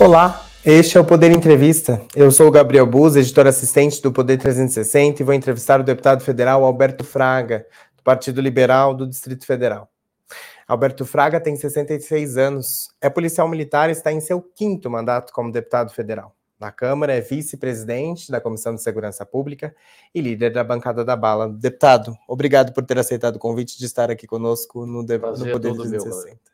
Olá, este é o Poder Entrevista. Eu sou o Gabriel Buz, editor assistente do Poder 360 e vou entrevistar o deputado federal Alberto Fraga, do Partido Liberal do Distrito Federal. Alberto Fraga tem 66 anos, é policial militar e está em seu quinto mandato como deputado federal. Na Câmara, é vice-presidente da Comissão de Segurança Pública e líder da bancada da bala. Deputado, obrigado por ter aceitado o convite de estar aqui conosco no, no Poder 360.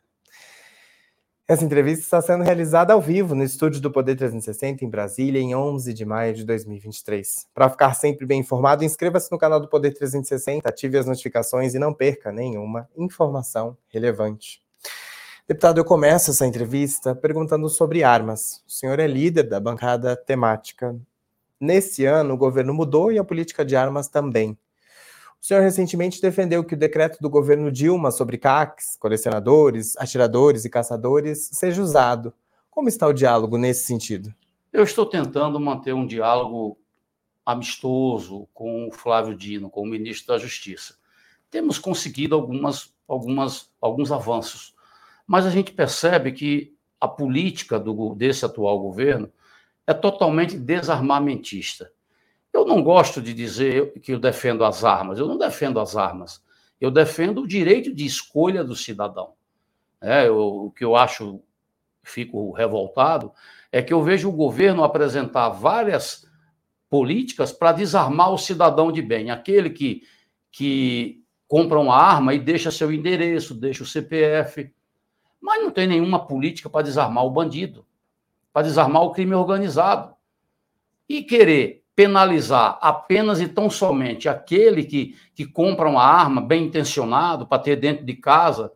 Essa entrevista está sendo realizada ao vivo no estúdio do Poder 360 em Brasília, em 11 de maio de 2023. Para ficar sempre bem informado, inscreva-se no canal do Poder 360, ative as notificações e não perca nenhuma informação relevante. Deputado, eu começo essa entrevista perguntando sobre armas. O senhor é líder da bancada temática. Nesse ano, o governo mudou e a política de armas também. O senhor recentemente defendeu que o decreto do governo Dilma sobre CACs, colecionadores, atiradores e caçadores, seja usado. Como está o diálogo nesse sentido? Eu estou tentando manter um diálogo amistoso com o Flávio Dino, com o ministro da Justiça. Temos conseguido algumas, algumas, alguns avanços, mas a gente percebe que a política do, desse atual governo é totalmente desarmamentista. Eu não gosto de dizer que eu defendo as armas. Eu não defendo as armas. Eu defendo o direito de escolha do cidadão. É, eu, o que eu acho, fico revoltado, é que eu vejo o governo apresentar várias políticas para desarmar o cidadão de bem, aquele que, que compra uma arma e deixa seu endereço, deixa o CPF, mas não tem nenhuma política para desarmar o bandido, para desarmar o crime organizado. E querer penalizar apenas e tão somente aquele que, que compra uma arma bem intencionado para ter dentro de casa,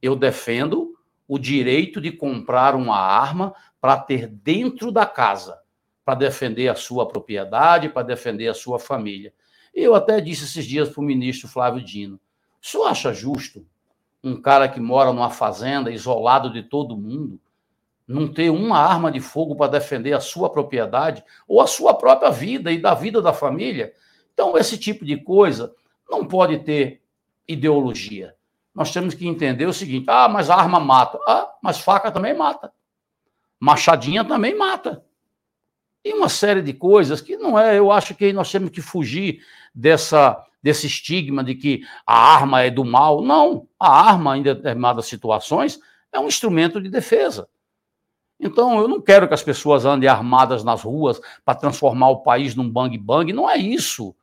eu defendo o direito de comprar uma arma para ter dentro da casa, para defender a sua propriedade, para defender a sua família. Eu até disse esses dias para o ministro Flávio Dino: o senhor acha justo um cara que mora numa fazenda, isolado de todo mundo, não ter uma arma de fogo para defender a sua propriedade ou a sua própria vida e da vida da família. Então, esse tipo de coisa não pode ter ideologia. Nós temos que entender o seguinte: ah, mas a arma mata. Ah, mas faca também mata. Machadinha também mata. E uma série de coisas que não é. Eu acho que nós temos que fugir dessa, desse estigma de que a arma é do mal. Não. A arma, em determinadas situações, é um instrumento de defesa. Então, eu não quero que as pessoas andem armadas nas ruas para transformar o país num bang-bang, não é isso.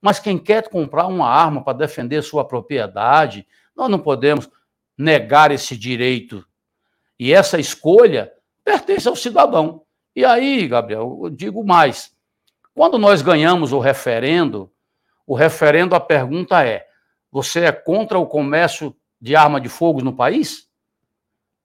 Mas quem quer comprar uma arma para defender sua propriedade, nós não podemos negar esse direito. E essa escolha pertence ao cidadão. E aí, Gabriel, eu digo mais. Quando nós ganhamos o referendo, o referendo, a pergunta é: você é contra o comércio de arma de fogo no país?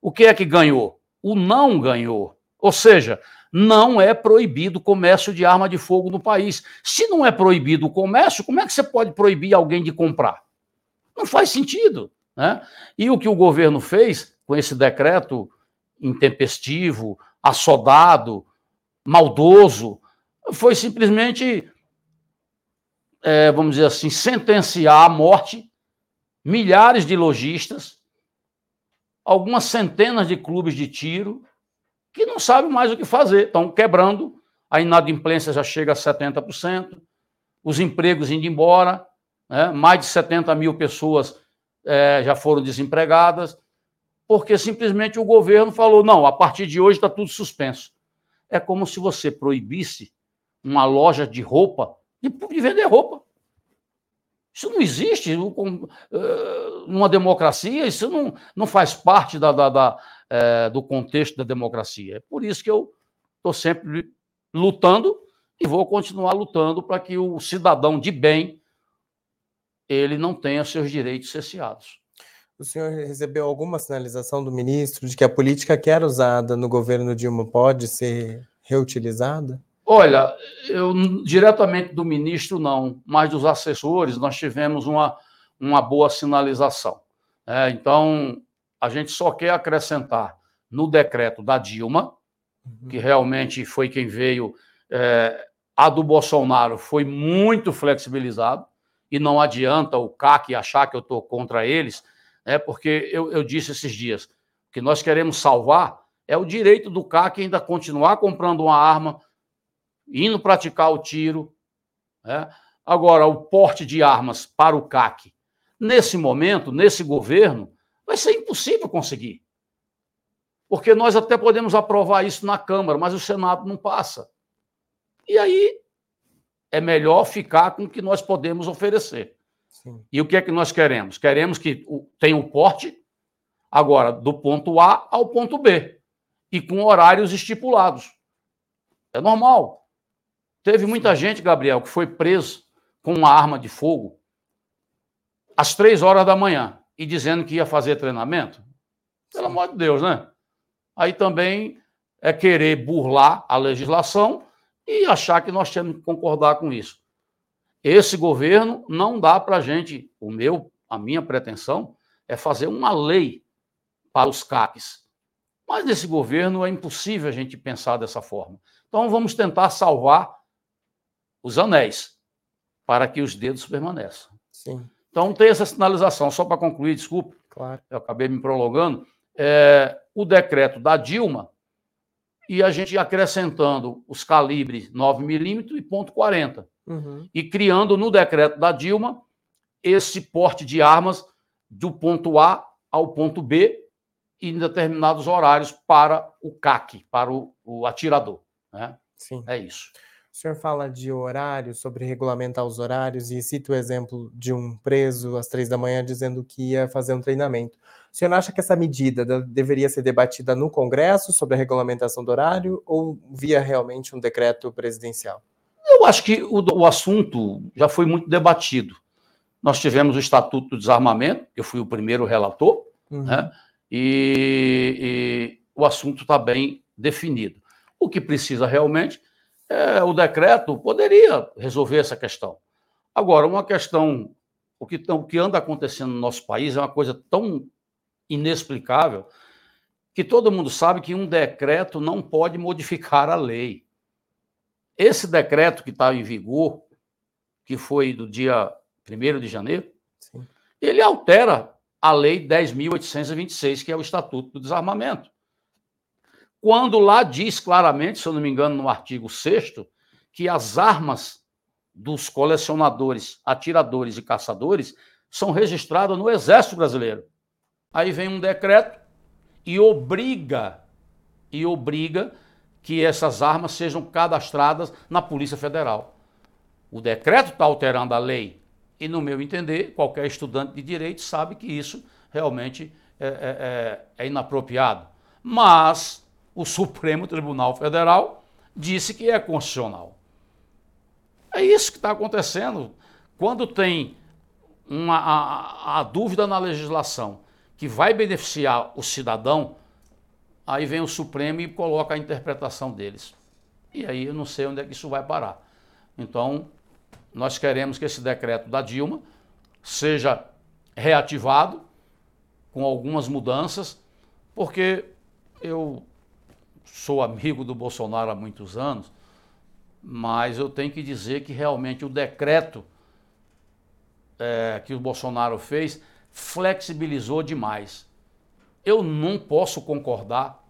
O que é que ganhou? O não ganhou. Ou seja, não é proibido o comércio de arma de fogo no país. Se não é proibido o comércio, como é que você pode proibir alguém de comprar? Não faz sentido. Né? E o que o governo fez com esse decreto intempestivo, assodado, maldoso, foi simplesmente, é, vamos dizer assim, sentenciar à morte milhares de lojistas algumas centenas de clubes de tiro que não sabem mais o que fazer, estão quebrando, a inadimplência já chega a 70%, os empregos indo embora, né? mais de 70 mil pessoas é, já foram desempregadas, porque simplesmente o governo falou: não, a partir de hoje está tudo suspenso. É como se você proibisse uma loja de roupa de, de vender roupa. Isso não existe eh, numa democracia, isso não, não faz parte da, da, da é, do contexto da democracia. É por isso que eu estou sempre lutando e vou continuar lutando para que o cidadão de bem ele não tenha seus direitos cerceados. O senhor recebeu alguma sinalização do ministro de que a política que era usada no governo Dilma pode ser reutilizada? Olha, eu diretamente do ministro não, mas dos assessores nós tivemos uma, uma boa sinalização. É, então, a gente só quer acrescentar no decreto da Dilma, uhum. que realmente foi quem veio, é, a do Bolsonaro foi muito flexibilizado, e não adianta o CAC achar que eu estou contra eles, é porque eu, eu disse esses dias que nós queremos salvar É o direito do CAC ainda continuar comprando uma arma, indo praticar o tiro. Né? Agora, o porte de armas para o CAC, nesse momento, nesse governo, vai ser impossível conseguir. Porque nós até podemos aprovar isso na Câmara, mas o Senado não passa. E aí é melhor ficar com o que nós podemos oferecer. Sim. E o que é que nós queremos? Queremos que tenha o porte, agora, do ponto A ao ponto B, e com horários estipulados. É normal. Teve muita gente, Gabriel, que foi preso com uma arma de fogo às três horas da manhã e dizendo que ia fazer treinamento. Pelo Sim. amor de Deus, né? Aí também é querer burlar a legislação e achar que nós temos que concordar com isso. Esse governo não dá para a gente, o meu, a minha pretensão é fazer uma lei para os CAPs. Mas nesse governo é impossível a gente pensar dessa forma. Então vamos tentar salvar os anéis para que os dedos permaneçam. Sim. Então tem essa sinalização, só para concluir, desculpe, claro. eu acabei me prolongando. É, o decreto da Dilma e a gente acrescentando os calibres 9mm e ponto .40. Uhum. E criando no decreto da Dilma esse porte de armas do ponto A ao ponto B em determinados horários para o CAC, para o, o atirador. Né? Sim. É isso. O senhor fala de horário, sobre regulamentar os horários, e cita o exemplo de um preso às três da manhã dizendo que ia fazer um treinamento. O senhor acha que essa medida deveria ser debatida no Congresso sobre a regulamentação do horário ou via realmente um decreto presidencial? Eu acho que o, o assunto já foi muito debatido. Nós tivemos o Estatuto do Desarmamento, eu fui o primeiro relator, uhum. né? e, e o assunto está bem definido. O que precisa realmente é o decreto poderia resolver essa questão. Agora, uma questão, o que, o que anda acontecendo no nosso país é uma coisa tão inexplicável que todo mundo sabe que um decreto não pode modificar a lei. Esse decreto que está em vigor, que foi do dia 1 de janeiro, Sim. ele altera a Lei 10.826, que é o Estatuto do Desarmamento. Quando lá diz claramente, se eu não me engano, no artigo 6, que as armas dos colecionadores, atiradores e caçadores são registradas no Exército Brasileiro. Aí vem um decreto e obriga, e obriga que essas armas sejam cadastradas na Polícia Federal. O decreto está alterando a lei. E, no meu entender, qualquer estudante de direito sabe que isso realmente é, é, é, é inapropriado. Mas o Supremo Tribunal Federal disse que é constitucional. É isso que está acontecendo. Quando tem uma, a, a dúvida na legislação que vai beneficiar o cidadão, aí vem o Supremo e coloca a interpretação deles. E aí eu não sei onde é que isso vai parar. Então, nós queremos que esse decreto da Dilma seja reativado com algumas mudanças, porque eu sou amigo do Bolsonaro há muitos anos, mas eu tenho que dizer que realmente o decreto é, que o Bolsonaro fez flexibilizou demais. Eu não posso concordar,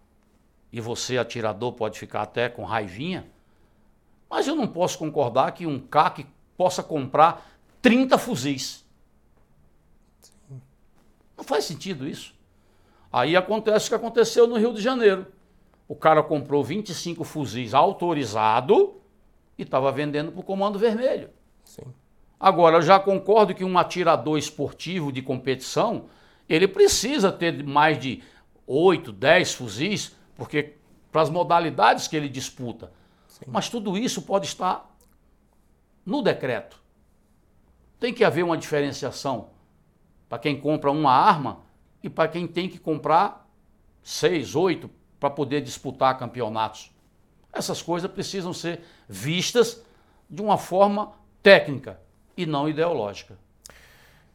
e você, atirador, pode ficar até com raivinha, mas eu não posso concordar que um CAC possa comprar 30 fuzis. Não faz sentido isso. Aí acontece o que aconteceu no Rio de Janeiro. O cara comprou 25 fuzis autorizado e estava vendendo para o Comando Vermelho. Sim. Agora, eu já concordo que um atirador esportivo de competição, ele precisa ter mais de 8, 10 fuzis, porque para as modalidades que ele disputa. Sim. Mas tudo isso pode estar no decreto. Tem que haver uma diferenciação para quem compra uma arma e para quem tem que comprar seis, oito para poder disputar campeonatos. Essas coisas precisam ser vistas de uma forma técnica e não ideológica.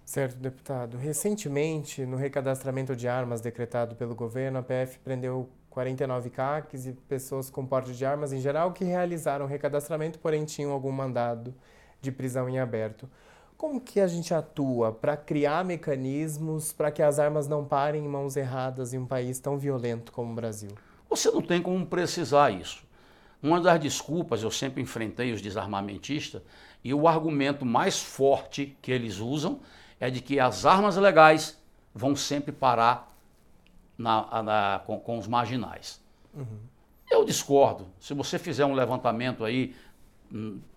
Certo, deputado. Recentemente, no recadastramento de armas decretado pelo governo, a PF prendeu 49 CACs e pessoas com porte de armas em geral que realizaram recadastramento, porém tinham algum mandado de prisão em aberto. Como que a gente atua para criar mecanismos para que as armas não parem em mãos erradas em um país tão violento como o Brasil? Você não tem como precisar isso. Uma das desculpas, eu sempre enfrentei os desarmamentistas, e o argumento mais forte que eles usam é de que as armas legais vão sempre parar na, na, com, com, os marginais. Uhum. Eu discordo. Se você fizer um levantamento aí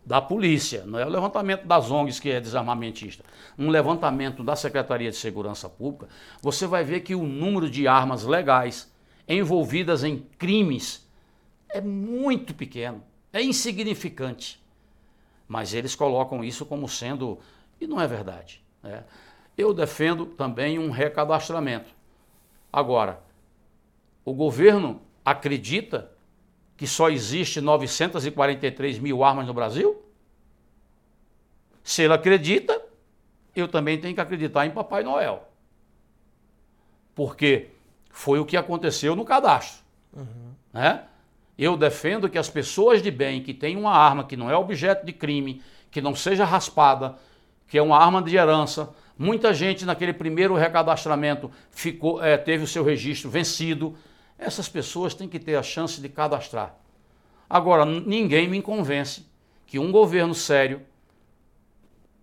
da polícia, não é o levantamento das ONGs que é desarmamentista, um levantamento da Secretaria de Segurança Pública, você vai ver que o número de armas legais envolvidas em crimes é muito pequeno, é insignificante. Mas eles colocam isso como sendo, e não é verdade. Né? Eu defendo também um recadastramento. Agora, o governo acredita que só existe 943 mil armas no Brasil? Se ele acredita, eu também tenho que acreditar em Papai Noel. Porque foi o que aconteceu no cadastro. Uhum. Né? Eu defendo que as pessoas de bem que têm uma arma que não é objeto de crime, que não seja raspada, que é uma arma de herança, muita gente naquele primeiro recadastramento ficou, é, teve o seu registro vencido. Essas pessoas têm que ter a chance de cadastrar. Agora, ninguém me convence que um governo sério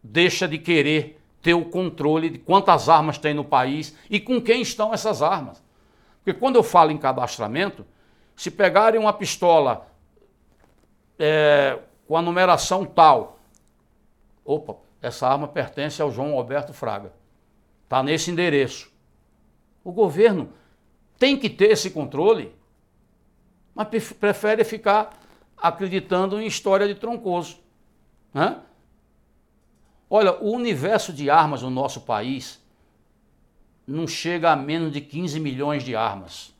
deixa de querer ter o controle de quantas armas tem no país e com quem estão essas armas. Porque quando eu falo em cadastramento, se pegarem uma pistola é, com a numeração tal, opa, essa arma pertence ao João Alberto Fraga. Está nesse endereço. O governo tem que ter esse controle, mas prefere ficar acreditando em história de troncoso. Né? Olha, o universo de armas no nosso país não chega a menos de 15 milhões de armas.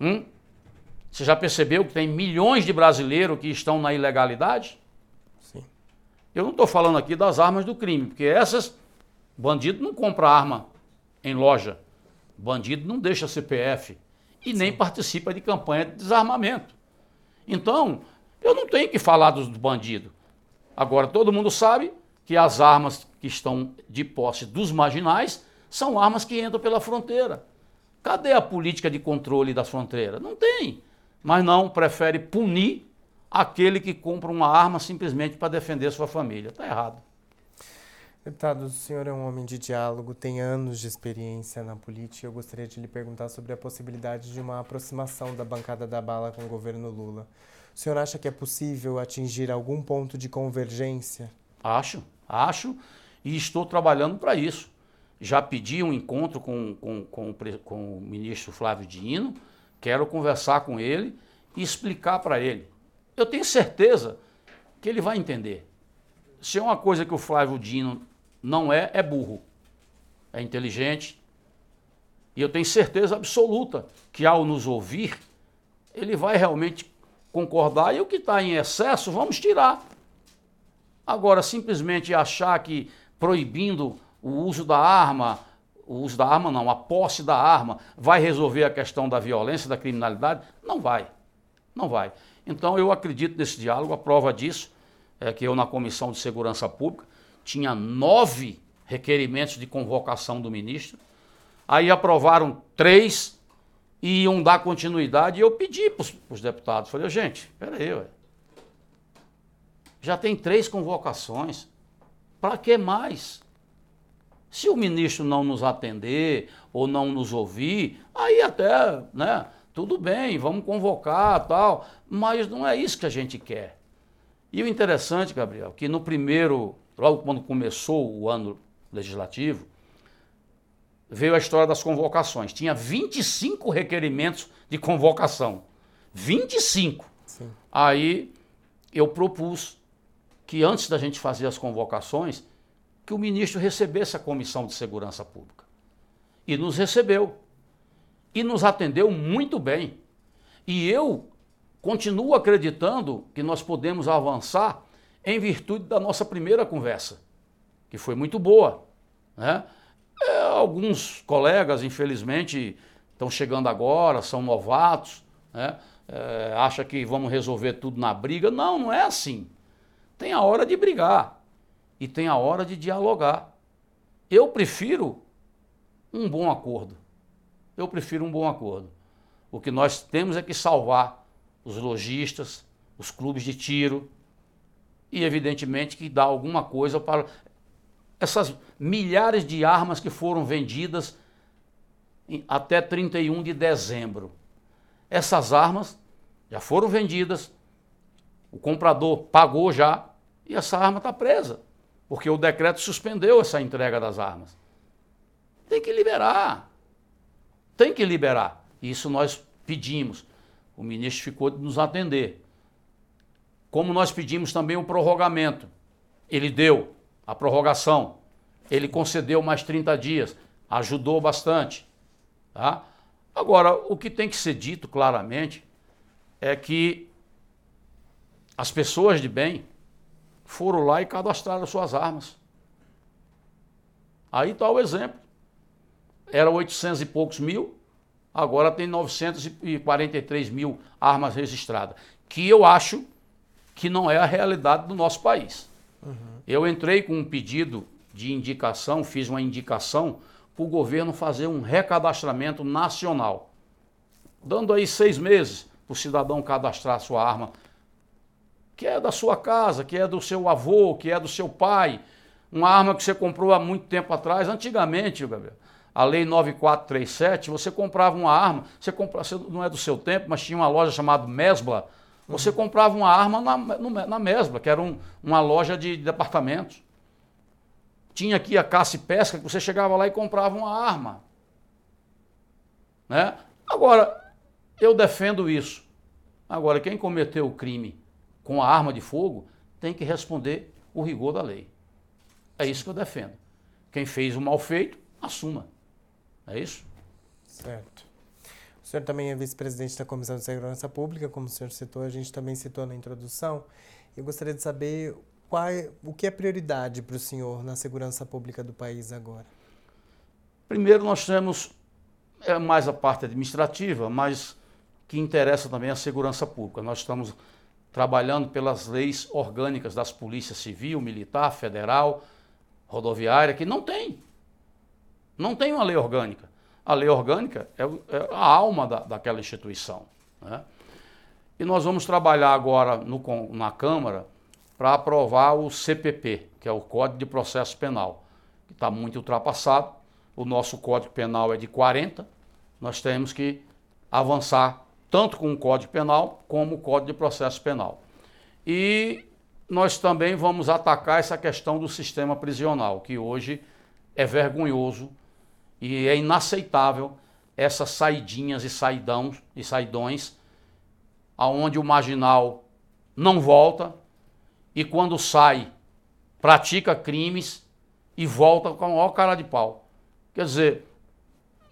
Hum? Você já percebeu que tem milhões de brasileiros que estão na ilegalidade? Sim. Eu não estou falando aqui das armas do crime, porque essas, bandido não compra arma em loja. Bandido não deixa CPF e Sim. nem participa de campanha de desarmamento. Então, eu não tenho que falar dos bandidos. Agora, todo mundo sabe que as armas que estão de posse dos marginais são armas que entram pela fronteira. Cadê a política de controle das fronteiras? Não tem. Mas não, prefere punir aquele que compra uma arma simplesmente para defender sua família. Está errado. Deputado, o senhor é um homem de diálogo, tem anos de experiência na política. Eu gostaria de lhe perguntar sobre a possibilidade de uma aproximação da bancada da bala com o governo Lula. O senhor acha que é possível atingir algum ponto de convergência? Acho, acho, e estou trabalhando para isso já pedi um encontro com, com, com, com o ministro Flávio Dino, quero conversar com ele e explicar para ele. Eu tenho certeza que ele vai entender. Se é uma coisa que o Flávio Dino não é, é burro. É inteligente. E eu tenho certeza absoluta que ao nos ouvir, ele vai realmente concordar e o que está em excesso, vamos tirar. Agora, simplesmente achar que proibindo o uso da arma, o uso da arma não, a posse da arma vai resolver a questão da violência, da criminalidade? Não vai. Não vai. Então eu acredito nesse diálogo, a prova disso é que eu na Comissão de Segurança Pública tinha nove requerimentos de convocação do ministro, aí aprovaram três e iam dar continuidade, e eu pedi para os deputados, falei, gente, peraí, ué. já tem três convocações, para que mais? Se o ministro não nos atender ou não nos ouvir, aí até, né, tudo bem, vamos convocar tal, mas não é isso que a gente quer. E o interessante, Gabriel, que no primeiro, logo quando começou o ano legislativo, veio a história das convocações. Tinha 25 requerimentos de convocação. 25. Sim. Aí eu propus que antes da gente fazer as convocações, que o ministro recebesse a Comissão de Segurança Pública. E nos recebeu. E nos atendeu muito bem. E eu continuo acreditando que nós podemos avançar em virtude da nossa primeira conversa, que foi muito boa. Né? É, alguns colegas, infelizmente, estão chegando agora, são novatos, né? é, acha que vamos resolver tudo na briga. Não, não é assim. Tem a hora de brigar e tem a hora de dialogar. Eu prefiro um bom acordo. Eu prefiro um bom acordo. O que nós temos é que salvar os lojistas, os clubes de tiro e, evidentemente, que dar alguma coisa para essas milhares de armas que foram vendidas até 31 de dezembro. Essas armas já foram vendidas, o comprador pagou já e essa arma está presa, porque o decreto suspendeu essa entrega das armas. Tem que liberar. Tem que liberar. Isso nós pedimos. O ministro ficou de nos atender. Como nós pedimos também o prorrogamento. Ele deu a prorrogação. Ele concedeu mais 30 dias. Ajudou bastante. Tá? Agora, o que tem que ser dito claramente é que as pessoas de bem foram lá e cadastraram suas armas. Aí está o exemplo. Era 800 e poucos mil, agora tem 943 mil armas registradas. Que eu acho que não é a realidade do nosso país. Uhum. Eu entrei com um pedido de indicação, fiz uma indicação para o governo fazer um recadastramento nacional, dando aí seis meses para o cidadão cadastrar sua arma, que é da sua casa, que é do seu avô, que é do seu pai, uma arma que você comprou há muito tempo atrás, antigamente, Gabriel. A lei 9437, você comprava uma arma, você comprava, não é do seu tempo, mas tinha uma loja chamada Mesbla, você comprava uma arma na, na Mesbla, que era um, uma loja de departamentos. Tinha aqui a caça e pesca, que você chegava lá e comprava uma arma. Né? Agora, eu defendo isso. Agora, quem cometeu o crime com a arma de fogo tem que responder o rigor da lei. É isso que eu defendo. Quem fez o mal feito, assuma. É isso? Certo. Senhor também é vice-presidente da Comissão de Segurança Pública, como o senhor citou, a gente também citou na introdução. Eu gostaria de saber qual, é, o que é prioridade para o senhor na segurança pública do país agora? Primeiro, nós temos é, mais a parte administrativa, mas que interessa também a segurança pública. Nós estamos trabalhando pelas leis orgânicas das polícias civil, militar, federal, rodoviária, que não tem. Não tem uma lei orgânica. A lei orgânica é, é a alma da, daquela instituição. Né? E nós vamos trabalhar agora no, na Câmara para aprovar o CPP, que é o Código de Processo Penal, que está muito ultrapassado. O nosso Código Penal é de 40, nós temos que avançar tanto com o Código Penal como o Código de Processo Penal. E nós também vamos atacar essa questão do sistema prisional, que hoje é vergonhoso e é inaceitável essas saidinhas e saidão e saidões aonde o marginal não volta, e quando sai, pratica crimes e volta com a maior cara de pau. Quer dizer,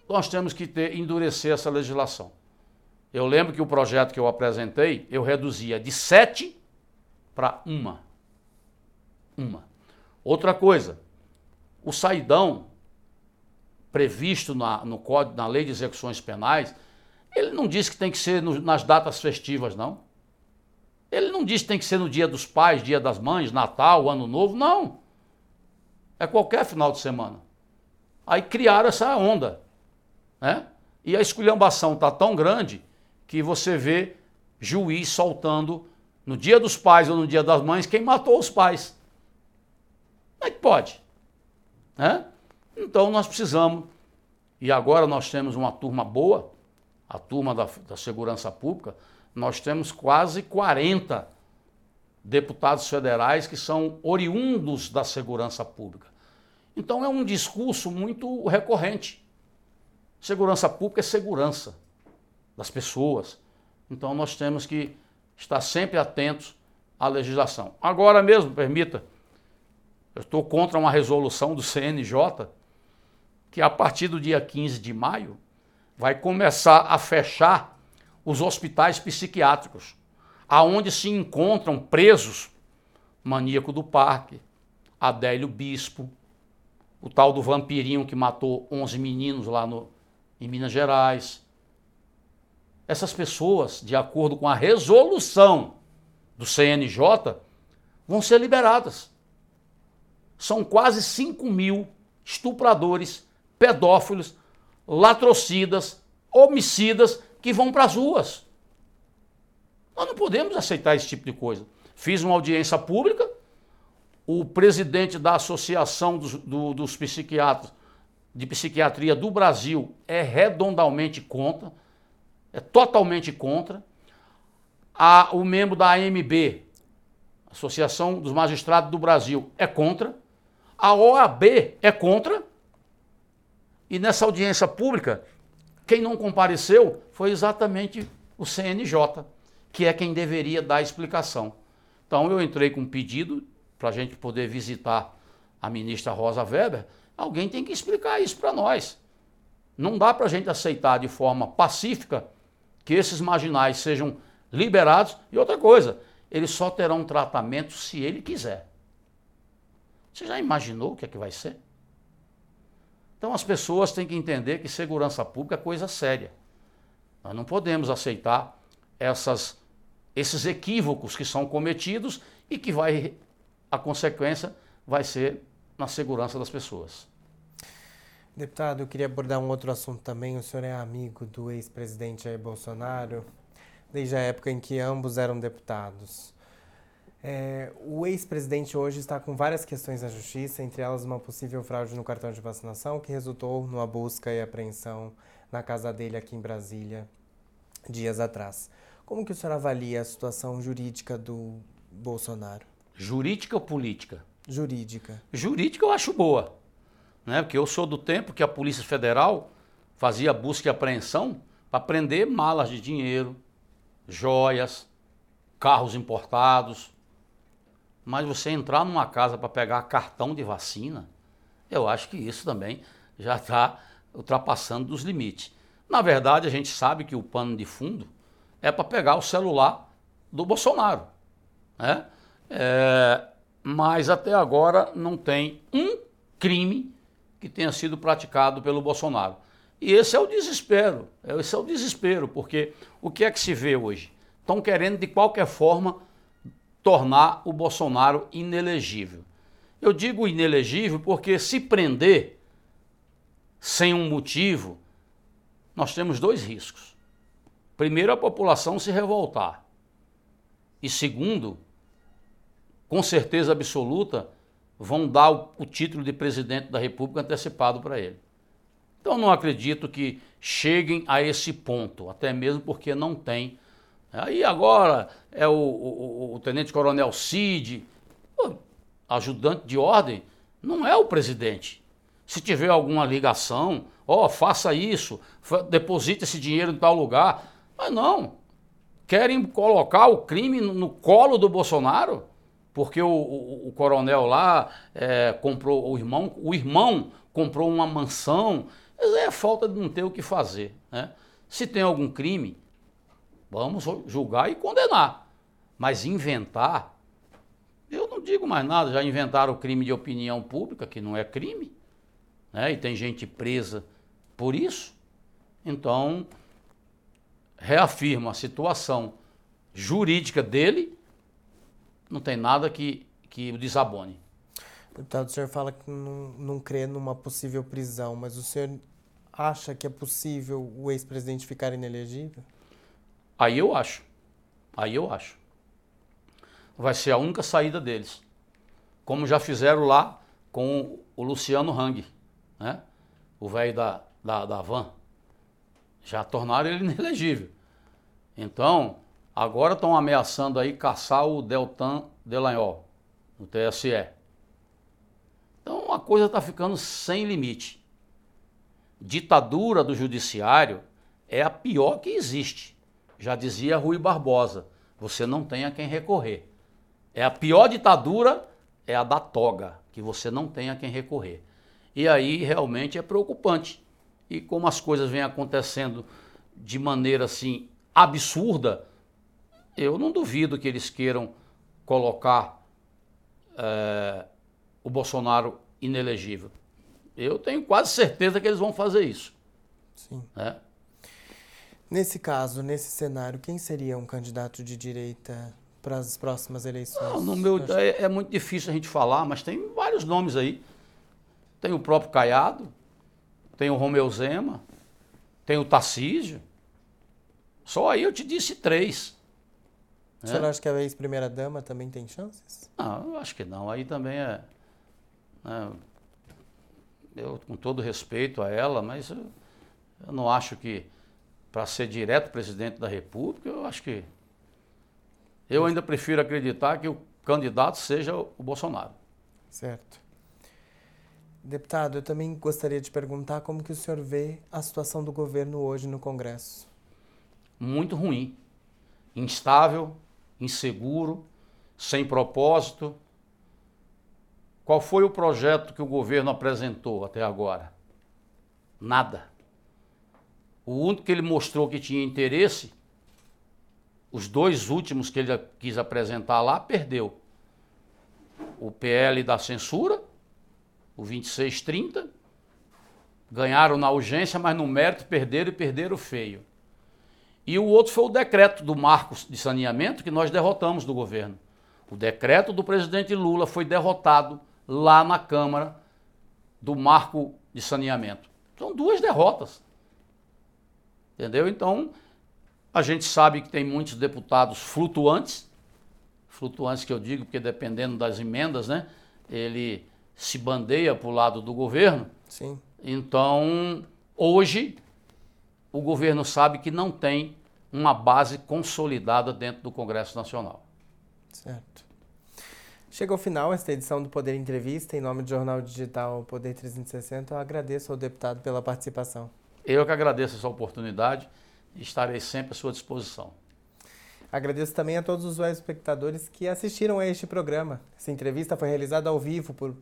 nós temos que ter, endurecer essa legislação. Eu lembro que o projeto que eu apresentei, eu reduzia de sete para uma. Uma. Outra coisa, o saidão previsto na, no código, na lei de execuções penais, ele não diz que tem que ser no, nas datas festivas, não. Ele não diz que tem que ser no dia dos pais, dia das mães, Natal, Ano Novo, não. É qualquer final de semana. Aí criaram essa onda. Né? E a esculhambação está tão grande que você vê juiz soltando no dia dos pais ou no dia das mães quem matou os pais. Como é que pode? Né? Então nós precisamos, e agora nós temos uma turma boa, a turma da, da segurança pública, nós temos quase 40 deputados federais que são oriundos da segurança pública. Então é um discurso muito recorrente. Segurança pública é segurança das pessoas. Então nós temos que estar sempre atentos à legislação. Agora mesmo, permita, eu estou contra uma resolução do CNJ que a partir do dia 15 de maio vai começar a fechar os hospitais psiquiátricos, aonde se encontram presos maníaco do parque, Adélio Bispo, o tal do vampirinho que matou 11 meninos lá no, em Minas Gerais. Essas pessoas, de acordo com a resolução do CNJ, vão ser liberadas. São quase 5 mil estupradores, pedófilos, latrocidas, homicidas que vão para as ruas. Nós não podemos aceitar esse tipo de coisa. Fiz uma audiência pública, o presidente da Associação dos, do, dos Psiquiatras de Psiquiatria do Brasil é redondamente contra, é totalmente contra. A, o membro da AMB, Associação dos Magistrados do Brasil, é contra. A OAB é contra. E nessa audiência pública, quem não compareceu foi exatamente o CNJ, que é quem deveria dar a explicação. Então eu entrei com um pedido para a gente poder visitar a ministra Rosa Weber. Alguém tem que explicar isso para nós. Não dá para a gente aceitar de forma pacífica que esses marginais sejam liberados. E outra coisa, eles só terão tratamento se ele quiser. Você já imaginou o que é que vai ser? Então as pessoas têm que entender que segurança pública é coisa séria. Nós não podemos aceitar essas, esses equívocos que são cometidos e que vai a consequência vai ser na segurança das pessoas. Deputado, eu queria abordar um outro assunto também. O senhor é amigo do ex-presidente Jair Bolsonaro, desde a época em que ambos eram deputados. É, o ex-presidente hoje está com várias questões na justiça, entre elas uma possível fraude no cartão de vacinação, que resultou numa busca e apreensão na casa dele aqui em Brasília dias atrás. Como que o senhor avalia a situação jurídica do Bolsonaro? Jurídica ou política? Jurídica. Jurídica eu acho boa, né? Porque eu sou do tempo que a Polícia Federal fazia busca e apreensão para prender malas de dinheiro, joias, carros importados, mas você entrar numa casa para pegar cartão de vacina, eu acho que isso também já está ultrapassando dos limites. Na verdade, a gente sabe que o pano de fundo é para pegar o celular do Bolsonaro. Né? É, mas até agora não tem um crime que tenha sido praticado pelo Bolsonaro. E esse é o desespero, esse é o desespero, porque o que é que se vê hoje? Estão querendo de qualquer forma tornar o Bolsonaro inelegível. Eu digo inelegível porque se prender sem um motivo, nós temos dois riscos. Primeiro, a população se revoltar. E segundo, com certeza absoluta, vão dar o, o título de presidente da República antecipado para ele. Então, não acredito que cheguem a esse ponto, até mesmo porque não tem Aí agora é o, o, o tenente-coronel Cid, ajudante de ordem, não é o presidente. Se tiver alguma ligação, ó, oh, faça isso, deposite esse dinheiro em tal lugar. Mas não. Querem colocar o crime no, no colo do Bolsonaro, porque o, o, o coronel lá é, comprou, o irmão, o irmão comprou uma mansão. É falta de não ter o que fazer. Né? Se tem algum crime, Vamos julgar e condenar. Mas inventar, eu não digo mais nada, já inventaram o crime de opinião pública, que não é crime, né? e tem gente presa por isso. Então, reafirma a situação jurídica dele, não tem nada que, que o desabone. Deputado, o senhor fala que não, não crê numa possível prisão, mas o senhor acha que é possível o ex-presidente ficar inelegível? Aí eu acho. Aí eu acho. Vai ser a única saída deles. Como já fizeram lá com o Luciano Hang, né? O velho da, da, da van. Já tornaram ele inelegível. Então, agora estão ameaçando aí caçar o Deltan Delanhol, no TSE. Então a coisa está ficando sem limite. Ditadura do judiciário é a pior que existe. Já dizia Rui Barbosa, você não tem a quem recorrer. É a pior ditadura, é a da toga, que você não tem a quem recorrer. E aí realmente é preocupante. E como as coisas vêm acontecendo de maneira assim absurda, eu não duvido que eles queiram colocar é, o Bolsonaro inelegível. Eu tenho quase certeza que eles vão fazer isso. Sim. Né? Nesse caso, nesse cenário, quem seria um candidato de direita para as próximas eleições? Não, no meu, é, é, muito difícil a gente falar, mas tem vários nomes aí. Tem o próprio Caiado, tem o Romeu Zema, tem o Tarcísio. Só aí eu te disse três. O senhor acha que a ex-primeira-dama também tem chances? Não, eu acho que não. Aí também é. Né, eu, com todo respeito a ela, mas eu, eu não acho que para ser direto presidente da República, eu acho que. Eu ainda prefiro acreditar que o candidato seja o Bolsonaro. Certo. Deputado, eu também gostaria de perguntar como que o senhor vê a situação do governo hoje no Congresso. Muito ruim. Instável, inseguro, sem propósito. Qual foi o projeto que o governo apresentou até agora? Nada. O único que ele mostrou que tinha interesse, os dois últimos que ele quis apresentar lá, perdeu. O PL da censura, o 2630, ganharam na urgência, mas no mérito perderam e perderam feio. E o outro foi o decreto do marco de saneamento que nós derrotamos do governo. O decreto do presidente Lula foi derrotado lá na Câmara do marco de saneamento. São duas derrotas. Entendeu? Então, a gente sabe que tem muitos deputados flutuantes, flutuantes que eu digo porque dependendo das emendas, né, ele se bandeia para o lado do governo. Sim. Então, hoje o governo sabe que não tem uma base consolidada dentro do Congresso Nacional. Certo. Chega ao final esta edição do Poder Entrevista. Em nome do Jornal Digital Poder 360, eu agradeço ao deputado pela participação. Eu que agradeço essa oportunidade e estarei sempre à sua disposição. Agradeço também a todos os espectadores que assistiram a este programa. Essa entrevista foi realizada ao vivo por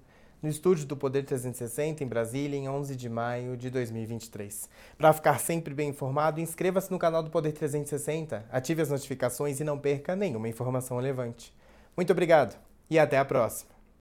no estúdio do Poder 360 em Brasília em 11 de maio de 2023. Para ficar sempre bem informado, inscreva-se no canal do Poder 360, ative as notificações e não perca nenhuma informação relevante. Muito obrigado e até a próxima.